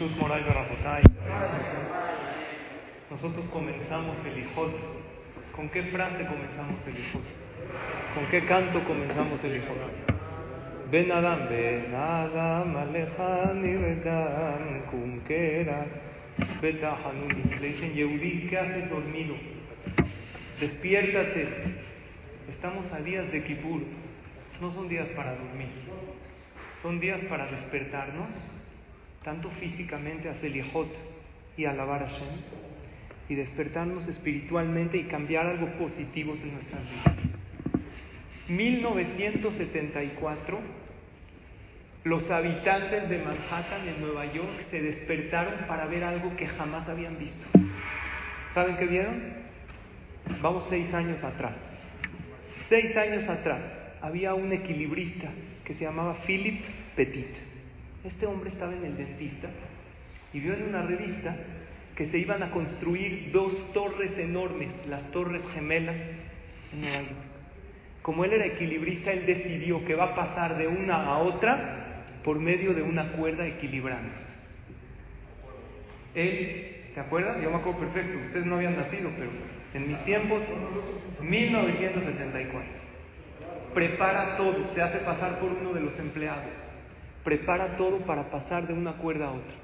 Jesús Moray Barajotay. Nosotros comenzamos el Ijot. ¿Con qué frase comenzamos el Ijot? ¿Con qué canto comenzamos el Ijot? Ben Adam, Ben Adam, Alejani Redam, Kunkera, Beta. Le dicen, Yehudi, ¿qué haces dormido? Despiértate. Estamos a días de Kippur. No son días para dormir. Son días para despertarnos, tanto físicamente a Selijot y alabar a Hashem, y despertarnos espiritualmente y cambiar algo positivo en nuestras vidas. 1974, los habitantes de Manhattan, en Nueva York, se despertaron para ver algo que jamás habían visto. ¿Saben qué vieron? Vamos seis años atrás. Seis años atrás había un equilibrista que se llamaba Philip Petit. Este hombre estaba en el dentista y vio en una revista que se iban a construir dos torres enormes, las torres gemelas en Nueva York. Como él era equilibrista, él decidió que va a pasar de una a otra por medio de una cuerda equilibrándose. Él, ¿se acuerdan? Yo me acuerdo perfecto, ustedes no habían nacido, pero en mis tiempos, 1974. Prepara todo, se hace pasar por uno de los empleados. Prepara todo para pasar de una cuerda a otra.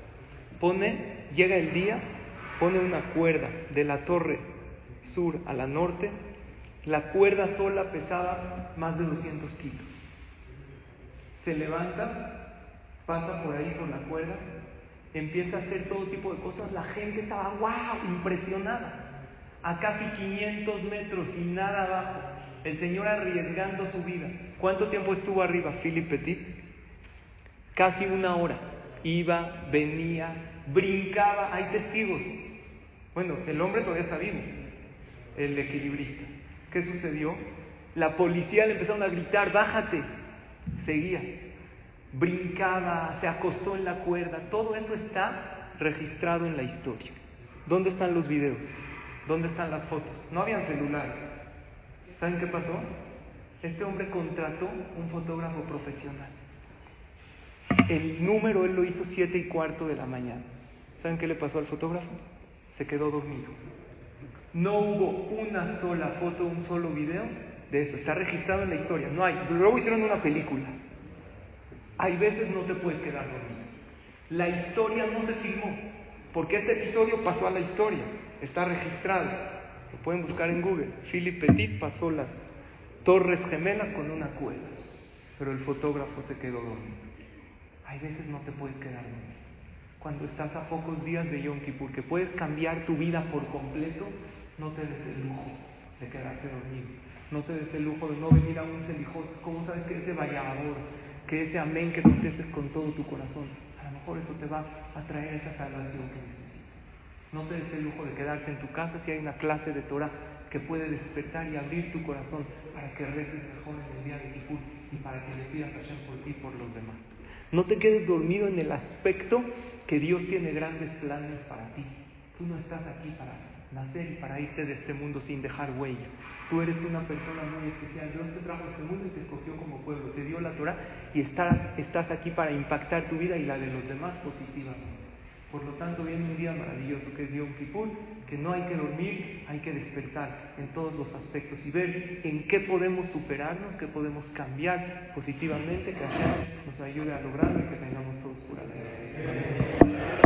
Pone, llega el día, pone una cuerda de la torre sur a la norte. La cuerda sola pesaba más de 200 kilos. Se levanta, pasa por ahí con la cuerda, empieza a hacer todo tipo de cosas. La gente estaba, wow, impresionada. A casi 500 metros y nada abajo. El Señor arriesgando su vida. ¿Cuánto tiempo estuvo arriba Philip Petit? Casi una hora. Iba, venía, brincaba. Hay testigos. Bueno, el hombre todavía está vivo, el equilibrista. ¿Qué sucedió? La policía le empezaron a gritar, bájate. Seguía. Brincaba, se acostó en la cuerda. Todo eso está registrado en la historia. ¿Dónde están los videos? ¿Dónde están las fotos? No habían celulares. ¿Saben qué pasó? Este hombre contrató un fotógrafo profesional. El número él lo hizo siete y cuarto de la mañana. ¿Saben qué le pasó al fotógrafo? Se quedó dormido. No hubo una sola foto, un solo video de esto. Está registrado en la historia. No hay. Luego hicieron una película. Hay veces no te puedes quedar dormido. La historia no se filmó. Porque este episodio pasó a la historia. Está registrado. Lo pueden buscar en Google. Philip Petit pasó las torres gemelas con una cuerda. Pero el fotógrafo se quedó dormido. Hay veces no te puedes quedar dormido. Cuando estás a pocos días de Yom Kippur, que puedes cambiar tu vida por completo, no te des el lujo de quedarte dormido. No te des el lujo de no venir a un celijot. ¿Cómo sabes que ese vallador, que ese amén que contestes con todo tu corazón? A lo mejor eso te va a traer esa salvación que necesitas. No te des el lujo de quedarte en tu casa si hay una clase de Torah que puede despertar y abrir tu corazón para que reces mejor en el día de Kippur y para que le pidas a por ti y por los demás. No te quedes dormido en el aspecto que Dios tiene grandes planes para ti. Tú no estás aquí para nacer y para irte de este mundo sin dejar huella. Tú eres una persona muy especial. Dios te trajo a este mundo y te escogió como pueblo. Te dio la Torah y estás, estás aquí para impactar tu vida y la de los demás positivamente. Por lo tanto, viene un día maravilloso que es Yom Kippur, que no hay que dormir, hay que despertar en todos los aspectos y ver en qué podemos superarnos, qué podemos cambiar positivamente, que Hashem nos ayude a lograrlo y que tengamos todos pura alegría.